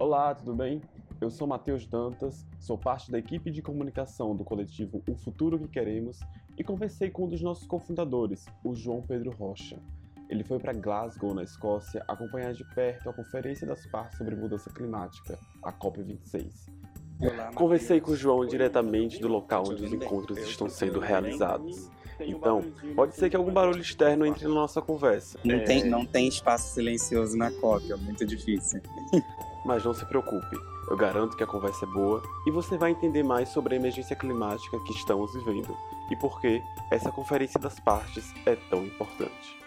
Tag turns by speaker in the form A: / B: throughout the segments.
A: Olá, tudo bem? Eu sou Matheus Dantas, sou parte da equipe de comunicação do coletivo O Futuro que Queremos e conversei com um dos nossos cofundadores, o João Pedro Rocha. Ele foi para Glasgow, na Escócia, acompanhar de perto a Conferência das Partes sobre Mudança Climática, a COP26. Olá, Conversei com o João diretamente do local onde os encontros estão sendo realizados. Então, pode ser que algum barulho externo entre na nossa conversa.
B: Não, é... tem, não tem espaço silencioso na COP, é muito difícil.
A: Mas não se preocupe, eu garanto que a conversa é boa e você vai entender mais sobre a emergência climática que estamos vivendo e por que essa Conferência das Partes é tão importante.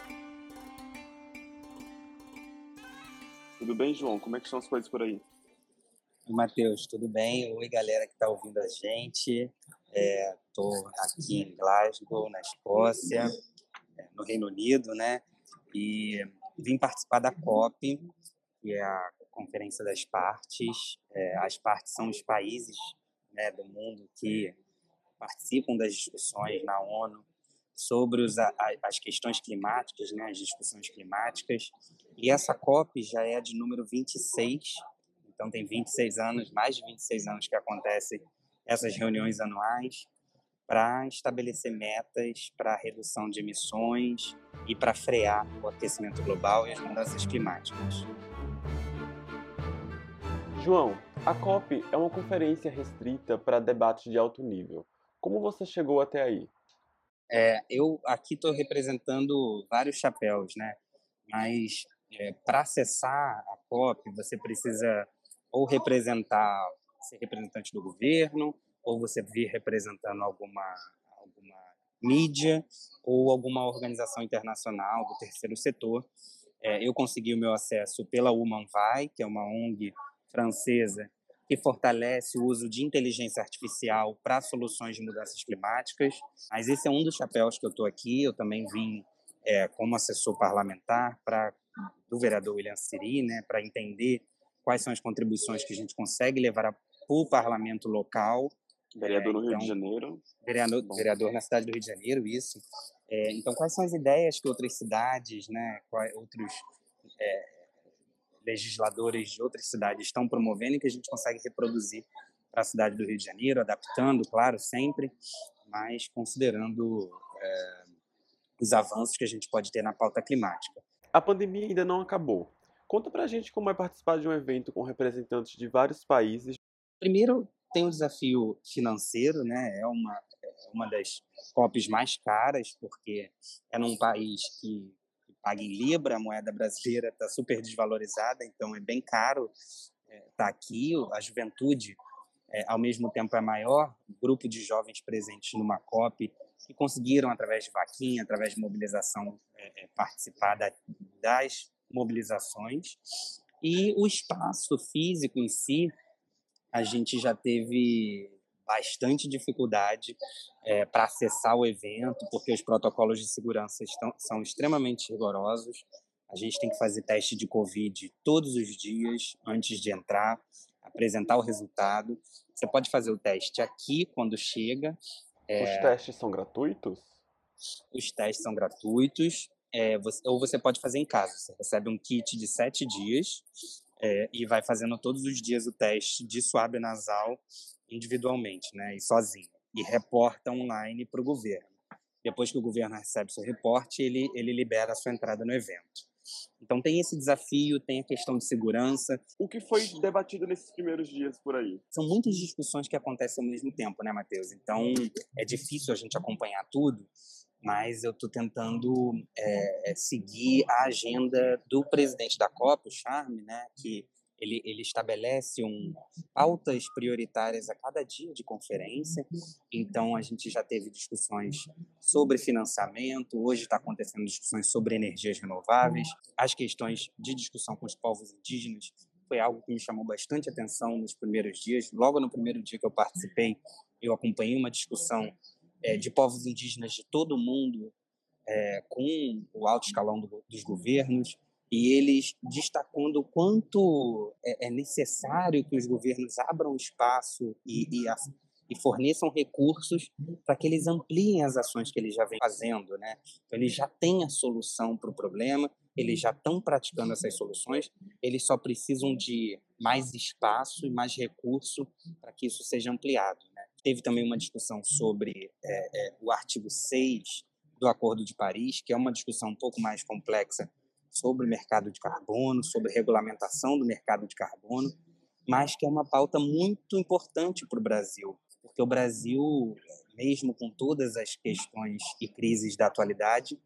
A: Tudo bem, João? Como é que estão as coisas por aí?
B: Matheus, tudo bem? Oi, galera que está ouvindo a gente. Estou é, aqui em Glasgow, na Escócia, é, no Reino Unido, né? E vim participar da COP, que é a Conferência das Partes. É, as partes são os países né, do mundo que participam das discussões na ONU sobre os, a, as questões climáticas, né, as discussões climáticas. E essa COP já é de número 26, então tem 26 anos, mais de 26 anos que acontecem essas reuniões anuais para estabelecer metas para redução de emissões e para frear o aquecimento global e as mudanças climáticas.
A: João, a COP é uma conferência restrita para debates de alto nível. Como você chegou até aí?
B: É, eu aqui estou representando vários chapéus, né? Mas é, para acessar a COP, você precisa ou representar, ser representante do governo, ou você vir representando alguma, alguma mídia ou alguma organização internacional do terceiro setor. É, eu consegui o meu acesso pela Humanvai, que é uma ONG francesa que fortalece o uso de inteligência artificial para soluções de mudanças climáticas. Mas esse é um dos chapéus que eu estou aqui. Eu também vim é, como assessor parlamentar para do vereador William Siri, né, para entender quais são as contribuições que a gente consegue levar para o parlamento local.
A: Vereador é, no Rio de então, Janeiro.
B: Vereador, vereador na cidade do Rio de Janeiro, isso. É, então, quais são as ideias que outras cidades, né, quais, outros é, legisladores de outras cidades estão promovendo e que a gente consegue reproduzir para a cidade do Rio de Janeiro, adaptando, claro, sempre, mas considerando é, os avanços que a gente pode ter na pauta climática.
A: A pandemia ainda não acabou. Conta para a gente como é participar de um evento com representantes de vários países.
B: Primeiro, tem o desafio financeiro, né? É uma, é uma das COPs mais caras, porque é num país que paga em libra, a moeda brasileira está super desvalorizada, então é bem caro estar é, tá aqui. A juventude, é, ao mesmo tempo, é maior. O grupo de jovens presentes numa COP que conseguiram, através de vaquinha, através de mobilização, é, é participar da, das mobilizações. E o espaço físico em si, a gente já teve bastante dificuldade é, para acessar o evento, porque os protocolos de segurança estão, são extremamente rigorosos. A gente tem que fazer teste de Covid todos os dias antes de entrar, apresentar o resultado. Você pode fazer o teste aqui quando chega.
A: É... Os testes são gratuitos?
B: Os testes são gratuitos. É, você, ou você pode fazer em casa. Você recebe um kit de sete dias é, e vai fazendo todos os dias o teste de suave nasal individualmente, né, e sozinho, e reporta online para o governo. Depois que o governo recebe seu reporte, ele, ele libera a sua entrada no evento. Então tem esse desafio, tem a questão de segurança.
A: O que foi debatido nesses primeiros dias por aí?
B: São muitas discussões que acontecem ao mesmo tempo, né, Matheus? Então é difícil a gente acompanhar tudo, mas eu estou tentando é, seguir a agenda do presidente da COP, o Charme, né, que ele, ele estabelece um, pautas prioritárias a cada dia de conferência. Então, a gente já teve discussões sobre financiamento, hoje está acontecendo discussões sobre energias renováveis, as questões de discussão com os povos indígenas foi algo que me chamou bastante atenção nos primeiros dias. Logo no primeiro dia que eu participei, eu acompanhei uma discussão é, de povos indígenas de todo o mundo é, com o alto escalão do, dos governos, e eles destacando o quanto é, é necessário que os governos abram espaço e, e, a, e forneçam recursos para que eles ampliem as ações que eles já vêm fazendo, né? Então, eles já têm a solução para o problema, eles já estão praticando essas soluções, eles só precisam de mais espaço e mais recurso para que isso seja ampliado. Teve também uma discussão sobre é, é, o artigo 6 do Acordo de Paris, que é uma discussão um pouco mais complexa sobre o mercado de carbono, sobre regulamentação do mercado de carbono, mas que é uma pauta muito importante para o Brasil, porque o Brasil, mesmo com todas as questões e crises da atualidade,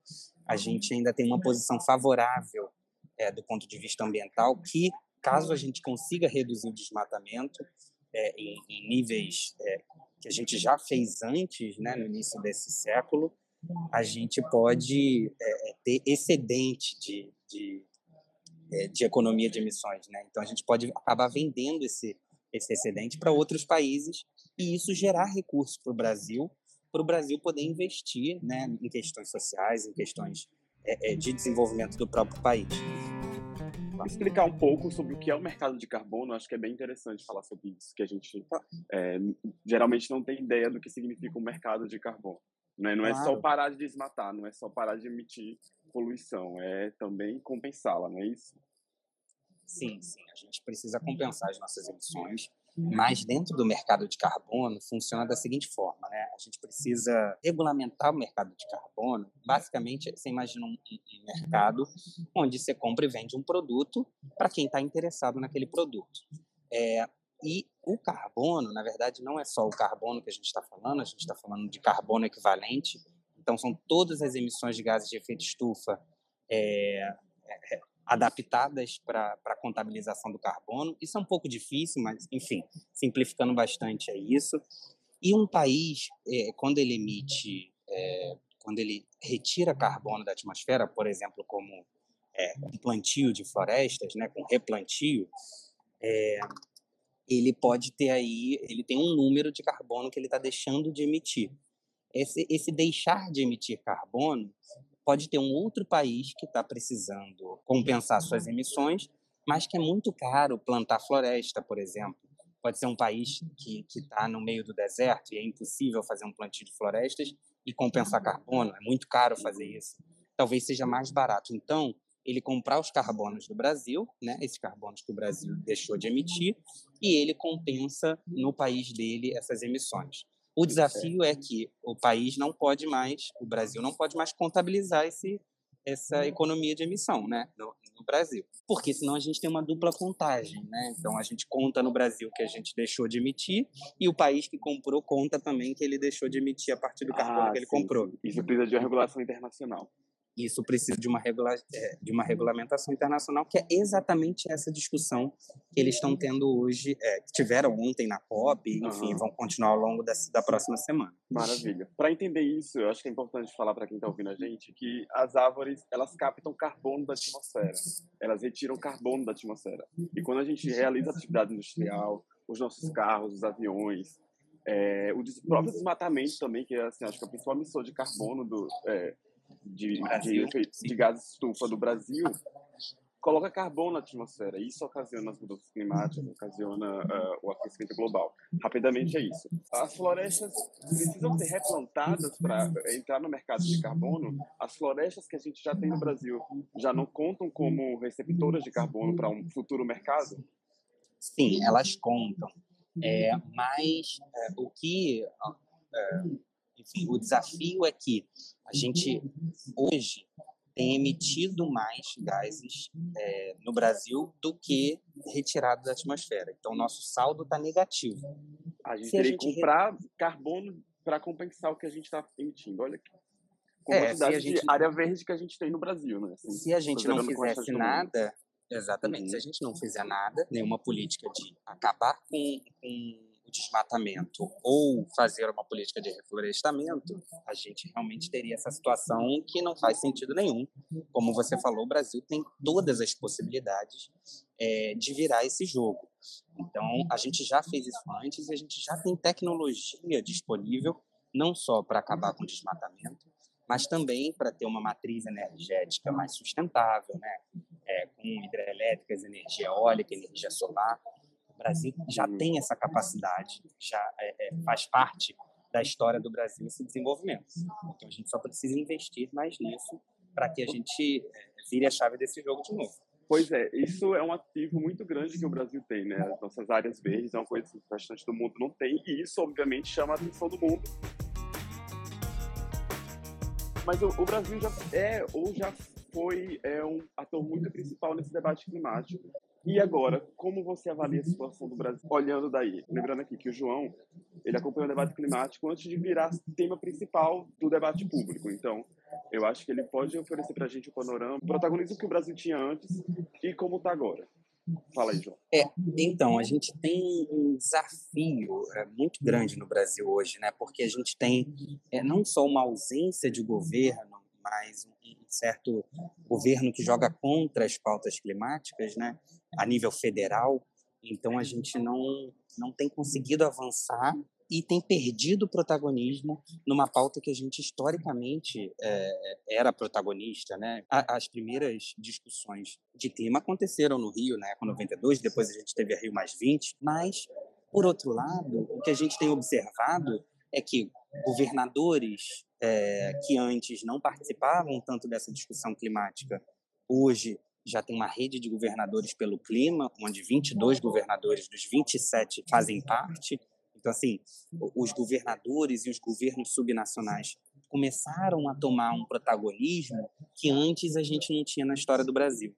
B: a gente ainda tem uma posição favorável é, do ponto de vista ambiental, que caso a gente consiga reduzir o desmatamento é, em, em, níveis é, que a gente já fez antes, né, no início desse século, a gente pode é, ter excedente de, de, é, de, economia de emissões. Né? Então, a gente pode acabar vendendo esse, esse excedente para outros países e isso gerar recursos para o Brasil, para o Brasil poder investir né, em questões sociais, em questões é, de desenvolvimento do próprio país.
A: Explicar um pouco sobre o que é o mercado de carbono, acho que é bem interessante falar sobre isso, que a gente é, geralmente não tem ideia do que significa o um mercado de carbono. Né? Não claro. é só parar de desmatar, não é só parar de emitir poluição, é também compensá-la, não é isso?
B: Sim, sim. A gente precisa compensar as nossas emissões, mas dentro do mercado de carbono funciona da seguinte forma, né? A gente precisa regulamentar o mercado de carbono. Basicamente, você imagina um, mercado onde você compra e vende um produto para quem está interessado naquele produto. É, e o carbono, na verdade, não é só o carbono que a gente está falando, a gente está falando de carbono equivalente. Então, são todas as emissões de gases de efeito estufa é, adaptadas para a contabilização do carbono. Isso é um pouco difícil, mas, enfim, simplificando bastante é isso. E um país, é, quando ele emite, é, quando ele retira carbono da atmosfera, por exemplo, como é, um plantio de florestas, né, com replantio, é, ele pode ter aí, ele tem um número de carbono que ele está deixando de emitir. Esse, esse deixar de emitir carbono pode ter um outro país que está precisando compensar suas emissões, mas que é muito caro plantar floresta, por exemplo. Pode ser um país que está no meio do deserto e é impossível fazer um plantio de florestas e compensar carbono. É muito caro fazer isso. Talvez seja mais barato. Então, ele comprar os carbonos do Brasil, né, esses carbonos que o Brasil deixou de emitir, e ele compensa no país dele essas emissões. O desafio é que o país não pode mais, o Brasil não pode mais contabilizar esse, essa economia de emissão né, no, no, Brasil. Porque senão a gente tem uma dupla contagem. Né? Então a gente conta no Brasil que a gente deixou de emitir e o país que comprou conta também que ele deixou de emitir a partir do carbono ah, que ele sim, comprou.
A: Isso precisa de uma regulação internacional
B: isso precisa de uma, regula é, de uma regulamentação internacional, que é exatamente essa discussão que eles estão tendo hoje, é, que tiveram ontem na COP, enfim, uhum. vão continuar ao longo dessa, da próxima semana.
A: Maravilha. Para entender isso, eu acho que é importante falar para quem está ouvindo a gente que as árvores, elas captam carbono da atmosfera, elas retiram carbono da atmosfera. E quando a gente realiza atividade industrial, os nossos carros, os aviões, é, o próprio desmatamento também, que é assim, acho que é a principal emissão de carbono do, é, de, de, de gases estufa do Brasil coloca carbono na atmosfera. Isso ocasiona as mudanças climáticas, ocasiona uh, o aquecimento global. Rapidamente é isso. As florestas precisam ser replantadas para entrar no mercado de carbono. As florestas que a gente já tem no Brasil já não contam como receptoras de carbono para um futuro mercado?
B: Sim, elas contam. É, mas é, o que é, o desafio é que a gente hoje tem emitido mais gases é, no Brasil do que retirado da atmosfera. Então, o nosso saldo está negativo.
A: A gente Se teria que comprar re... carbono para compensar o que a gente está emitindo. Olha aqui. Com é, quantidade gente... de área verde que a gente tem no Brasil. Né?
B: Assim, se a gente não fizesse nada, exatamente, uhum. se a gente não fizer nada, nenhuma política de acabar com, com desmatamento ou fazer uma política de reflorestamento, a gente realmente teria essa situação que não faz sentido nenhum. Como você falou, o Brasil tem todas as possibilidades é, de virar esse jogo. Então, a gente já fez isso antes e a gente já tem tecnologia disponível, não só para acabar com o desmatamento, mas também para ter uma matriz energética mais sustentável, né? É, com hidrelétricas, energia eólica, energia solar. O Brasil já uhum. tem essa capacidade, já é, é, faz parte da história do Brasil esse desenvolvimento. Então a gente só precisa investir mais nisso para que a gente é, vire a chave desse jogo de novo.
A: Pois é, isso é um ativo muito grande que o Brasil tem, né? As nossas áreas verdes é uma coisa que o restante do mundo não tem, e isso, obviamente, chama a atenção do mundo. Mas o, o Brasil já é, ou já foi, é um ator muito principal nesse debate climático. E agora, como você avalia a situação do Brasil olhando daí? Lembrando aqui que o João, ele acompanhou o debate climático antes de virar tema principal do debate público. Então, eu acho que ele pode oferecer para a gente o panorama, o protagonismo que o Brasil tinha antes e como está agora. Fala aí, João.
B: É, então, a gente tem um desafio é, muito grande no Brasil hoje, né? Porque a gente tem é, não só uma ausência de governo, mas um certo governo que joga contra as pautas climáticas, né? a nível federal, então a gente não, não tem conseguido avançar e tem perdido protagonismo numa pauta que a gente historicamente é, era protagonista, né? As primeiras discussões de clima aconteceram no Rio, né? Com 92, depois a gente teve a Rio mais 20, mas por outro lado, o que a gente tem observado é que governadores é, que antes não participavam tanto dessa discussão climática, hoje já tem uma rede de governadores pelo clima, onde 22 governadores dos 27 fazem parte. Então, assim, os governadores e os governos subnacionais começaram a tomar um protagonismo que antes a gente não tinha na história do Brasil.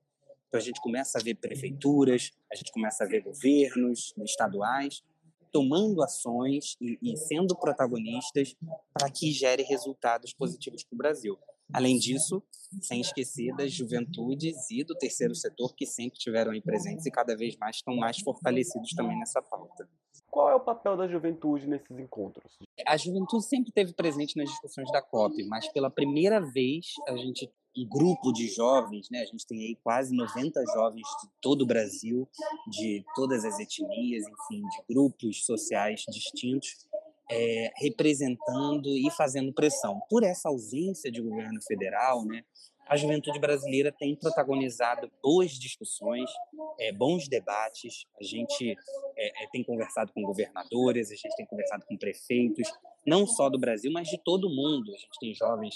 B: Então, a gente começa a ver prefeituras, a gente começa a ver governos estaduais tomando ações e, e sendo protagonistas para que gere resultados positivos para o Brasil. Além disso, sem esquecer das juventudes e do terceiro setor que sempre tiveram aí presentes e cada vez mais estão mais fortalecidos também nessa pauta.
A: Qual é o papel da juventude nesses encontros?
B: A juventude sempre esteve presente nas discussões da COP, mas pela primeira vez a gente um grupo de jovens, né? A gente tem aí quase 90 jovens de todo o Brasil, de todas as etnias, enfim, de grupos sociais distintos, é, representando e fazendo pressão. Por essa ausência de governo federal, né, a juventude brasileira tem protagonizado boas discussões, é, bons debates. A gente é, é, tem conversado com governadores, a gente tem conversado com prefeitos, não só do Brasil, mas de todo o mundo. A gente tem jovens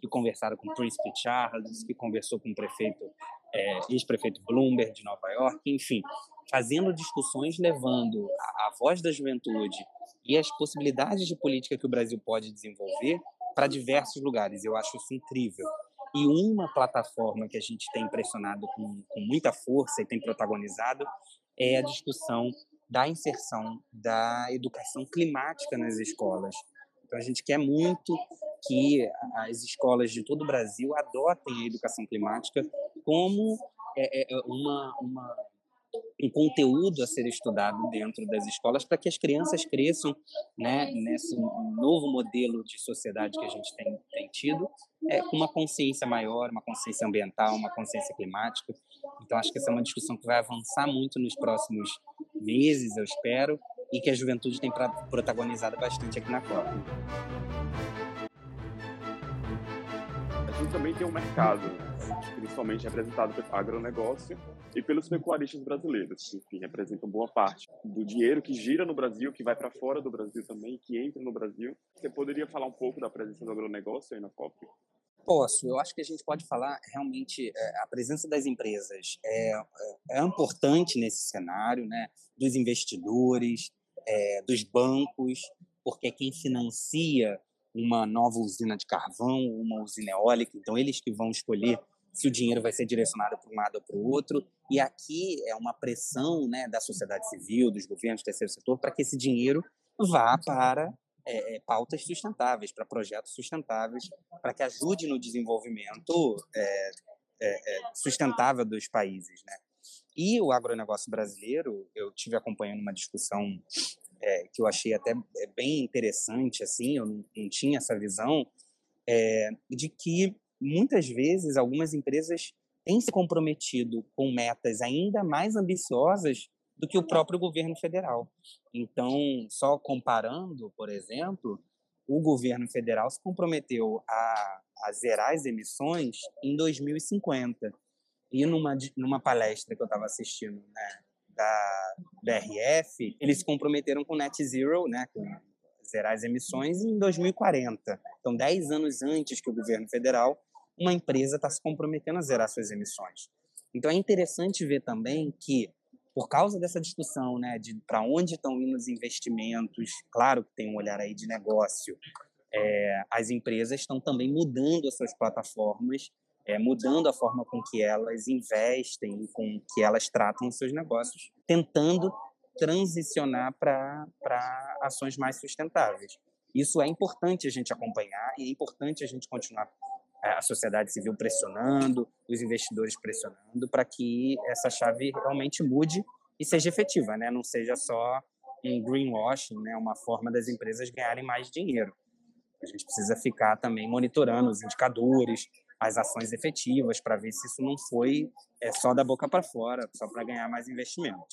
B: que conversaram com o Príncipe Charles, que conversou com o prefeito, é, ex-prefeito Bloomberg de Nova York, enfim, fazendo discussões, levando a, a voz da juventude e as possibilidades de política que o Brasil pode desenvolver para diversos lugares. Eu acho isso incrível. E uma plataforma que a gente tem impressionado com, com muita força e tem protagonizado é a discussão da inserção da educação climática nas escolas. Então a gente quer muito que as escolas de todo o Brasil adotem a educação climática como é, é, uma, uma um conteúdo a ser estudado dentro das escolas para que as crianças cresçam né, nesse novo modelo de sociedade que a gente tem, tem tido, é, com uma consciência maior, uma consciência ambiental, uma consciência climática. Então, acho que essa é uma discussão que vai avançar muito nos próximos meses, eu espero, e que a juventude tem protagonizado bastante aqui na Copa.
A: A gente também tem um mercado principalmente representado pelo agronegócio e pelos pecuaristas brasileiros, que representam boa parte do dinheiro que gira no Brasil, que vai para fora do Brasil também, que entra no Brasil. Você poderia falar um pouco da presença do agronegócio aí na COP?
B: Posso. Eu acho que a gente pode falar realmente é, a presença das empresas é, é, é importante nesse cenário, né? Dos investidores, é, dos bancos, porque é quem financia uma nova usina de carvão, uma usina eólica, então eles que vão escolher se o dinheiro vai ser direcionado para um lado ou para o outro. E aqui é uma pressão né, da sociedade civil, dos governos do terceiro setor, para que esse dinheiro vá para é, pautas sustentáveis, para projetos sustentáveis, para que ajude no desenvolvimento é, é, sustentável dos países. Né? E o agronegócio brasileiro, eu tive acompanhando uma discussão é, que eu achei até bem interessante, assim, eu não, não tinha essa visão, é, de que muitas vezes algumas empresas têm se comprometido com metas ainda mais ambiciosas do que o próprio governo federal. Então, só comparando, por exemplo, o governo federal se comprometeu a, a zerar as emissões em 2050. E numa, numa palestra que eu estava assistindo né, da BRF, eles se comprometeram com net zero, né, com zerar as emissões em 2040. Então, 10 anos antes que o governo federal uma empresa está se comprometendo a zerar suas emissões. Então é interessante ver também que por causa dessa discussão, né, de para onde estão indo os investimentos, claro que tem um olhar aí de negócio, é, as empresas estão também mudando as suas plataformas, é, mudando a forma com que elas investem, com que elas tratam os seus negócios, tentando transicionar para ações mais sustentáveis. Isso é importante a gente acompanhar e é importante a gente continuar a sociedade civil pressionando, os investidores pressionando, para que essa chave realmente mude e seja efetiva, né? não seja só um greenwashing, né? uma forma das empresas ganharem mais dinheiro. A gente precisa ficar também monitorando os indicadores, as ações efetivas para ver se isso não foi é, só da boca para fora, só para ganhar mais investimento.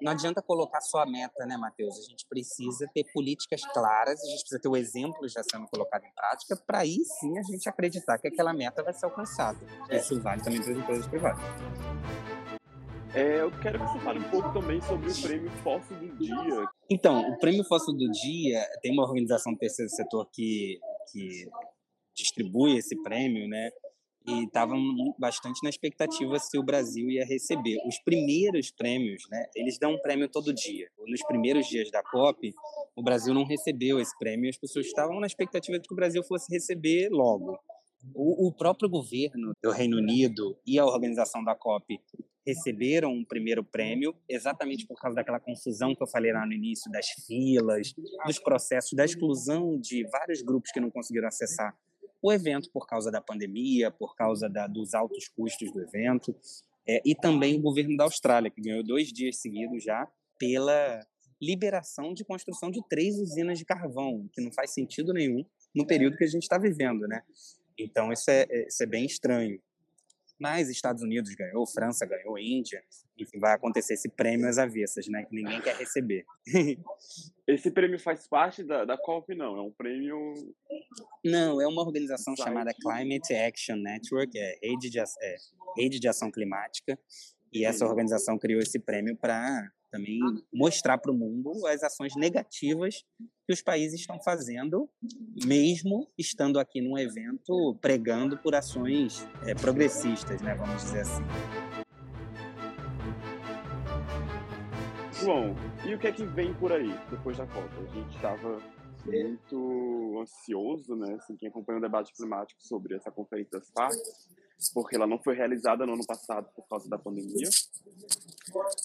B: Não adianta colocar só a meta, né, Matheus? A gente precisa ter políticas claras, a gente precisa ter o exemplo já sendo colocado em prática, para aí sim a gente acreditar que aquela meta vai ser alcançada. Isso vale também para as empresas privadas.
A: É, eu quero que você fale um pouco também sobre o Prêmio Fóssil do Dia.
B: Então, o Prêmio Fóssil do Dia tem uma organização do terceiro setor que, que distribui esse prêmio, né? E estavam bastante na expectativa se o Brasil ia receber. Os primeiros prêmios, né? Eles dão um prêmio todo dia. Nos primeiros dias da COP, o Brasil não recebeu esse prêmio. As pessoas estavam na expectativa de que o Brasil fosse receber logo. O, o próprio governo do Reino Unido e a organização da COP receberam um primeiro prêmio, exatamente por causa daquela confusão que eu falei lá no início, das filas, dos processos, da exclusão de vários grupos que não conseguiram acessar o evento por causa da pandemia, por causa da, dos altos custos do evento, é, e também o governo da Austrália, que ganhou dois dias seguidos já pela liberação de construção de três usinas de carvão, que não faz sentido nenhum no período que a gente está vivendo, né? Então isso é, é, isso é bem estranho. Mas Estados Unidos ganhou, França ganhou, Índia, enfim, vai acontecer esse prêmio às avessas, né? Que ninguém quer receber.
A: esse prêmio faz parte da, da COP, não? É um prêmio.
B: Não, é uma organização chamada Climate Action Network, é Rede de, é, Rede de Ação Climática, e essa organização criou esse prêmio para também mostrar para o mundo as ações negativas que os países estão fazendo, mesmo estando aqui num evento pregando por ações é, progressistas, né, vamos dizer assim.
A: João, e o que é que vem por aí depois da Copa? A gente estava muito ansioso, né? Assim, quem acompanha o debate climático sobre essa conferência das partes, porque ela não foi realizada no ano passado por causa da pandemia.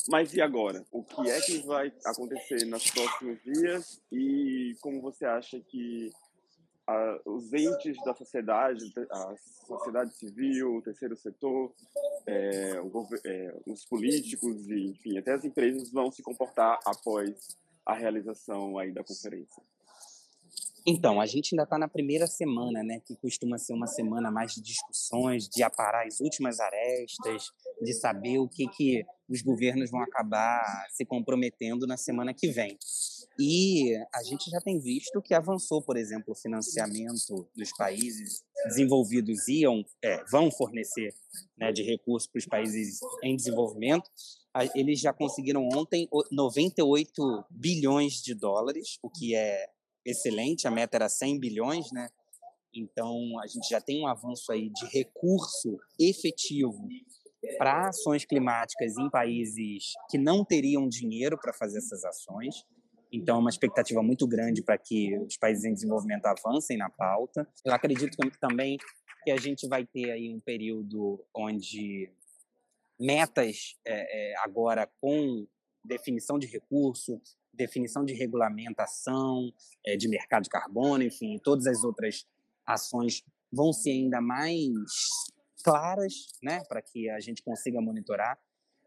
A: Mas e agora? O que é que vai acontecer nos próximos dias e como você acha que os entes da sociedade, a sociedade civil, o terceiro setor, é, o, é, os políticos e, enfim, até as empresas vão se comportar após a realização aí da conferência?
B: Então, a gente ainda está na primeira semana, né, que costuma ser uma semana mais de discussões, de aparar as últimas arestas, de saber o que, que os governos vão acabar se comprometendo na semana que vem. E a gente já tem visto que avançou, por exemplo, o financiamento dos países desenvolvidos iam, é, vão fornecer né, de recursos para os países em desenvolvimento. Eles já conseguiram ontem 98 bilhões de dólares, o que é excelente, a meta era 100 bilhões, né? Então, a gente já tem um avanço aí de recurso efetivo para ações climáticas em países que não teriam dinheiro para fazer essas ações. Então, é uma expectativa muito grande para que os países em desenvolvimento avancem na pauta. Eu acredito também que a gente vai ter aí um período onde metas é, é, agora com definição de recurso, definição de regulamentação é, de mercado de carbono, enfim, todas as outras ações vão ser ainda mais claras, né, para que a gente consiga monitorar.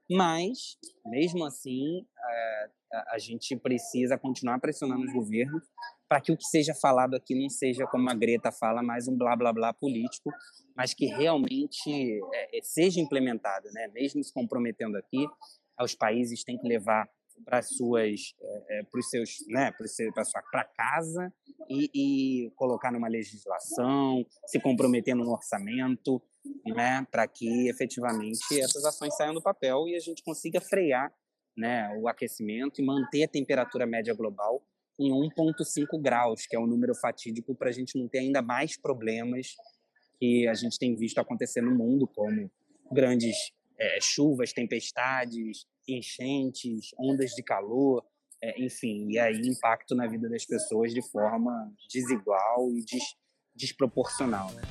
B: Mas, mesmo assim, é, a gente precisa continuar pressionando os governos para que o que seja falado aqui não seja, como a Greta fala, mais um blá blá blá político, mas que realmente é, seja implementado, né? Mesmo se comprometendo aqui, os países têm que levar para suas é, para os seus né para sua para casa e, e, colocar numa legislação se comprometendo no orçamento né para que efetivamente essas ações saiam do papel e a gente consiga frear né o aquecimento e manter a temperatura média global em 1,5 graus que é um número fatídico para a gente não ter ainda mais problemas que a gente tem visto acontecer no mundo, como grandes é, chuvas, tempestades, enchentes, ondas de calor, é, enfim, e aí impacto na vida das pessoas de forma desigual e des, desproporcional. Né?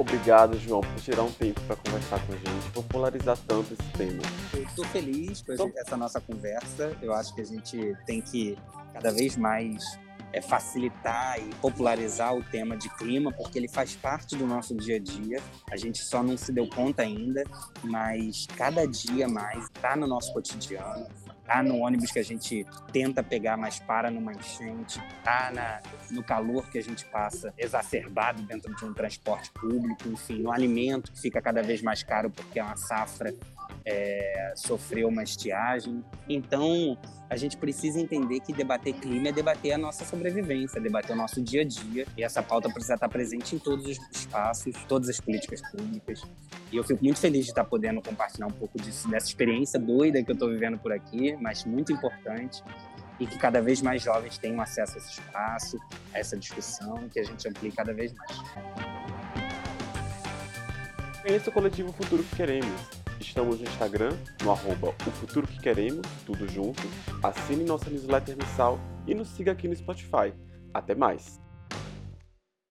C: Obrigado, João, por tirar um tempo para conversar com a gente, popularizar tanto esse tema.
B: Eu estou feliz com essa nossa conversa. Eu acho que a gente tem que cada vez mais é, facilitar e popularizar o tema de clima, porque ele faz parte do nosso dia a dia. A gente só não se deu conta ainda, mas cada dia mais está no nosso cotidiano tá no ônibus que a gente tenta pegar, mas para numa enchente, tá na, no calor que a gente passa exacerbado dentro de um transporte público, enfim, no alimento que fica cada vez mais caro porque é uma safra é, sofreu uma estiagem. Então, a gente precisa entender que debater clima é debater a nossa sobrevivência, é debater o nosso dia a dia. E essa pauta precisa estar presente em todos os espaços, todas as políticas públicas. E eu fico muito feliz de estar podendo compartilhar um pouco disso, dessa experiência doida que eu estou vivendo por aqui, mas muito importante. E que cada vez mais jovens tenham acesso a esse espaço, a essa discussão, que a gente amplie cada vez mais.
C: Conheça o coletivo Futuro que Queremos Estamos no Instagram, no arroba o futuro que queremos, tudo junto. Assine nossa newsletter mensal e nos siga aqui no Spotify. Até mais!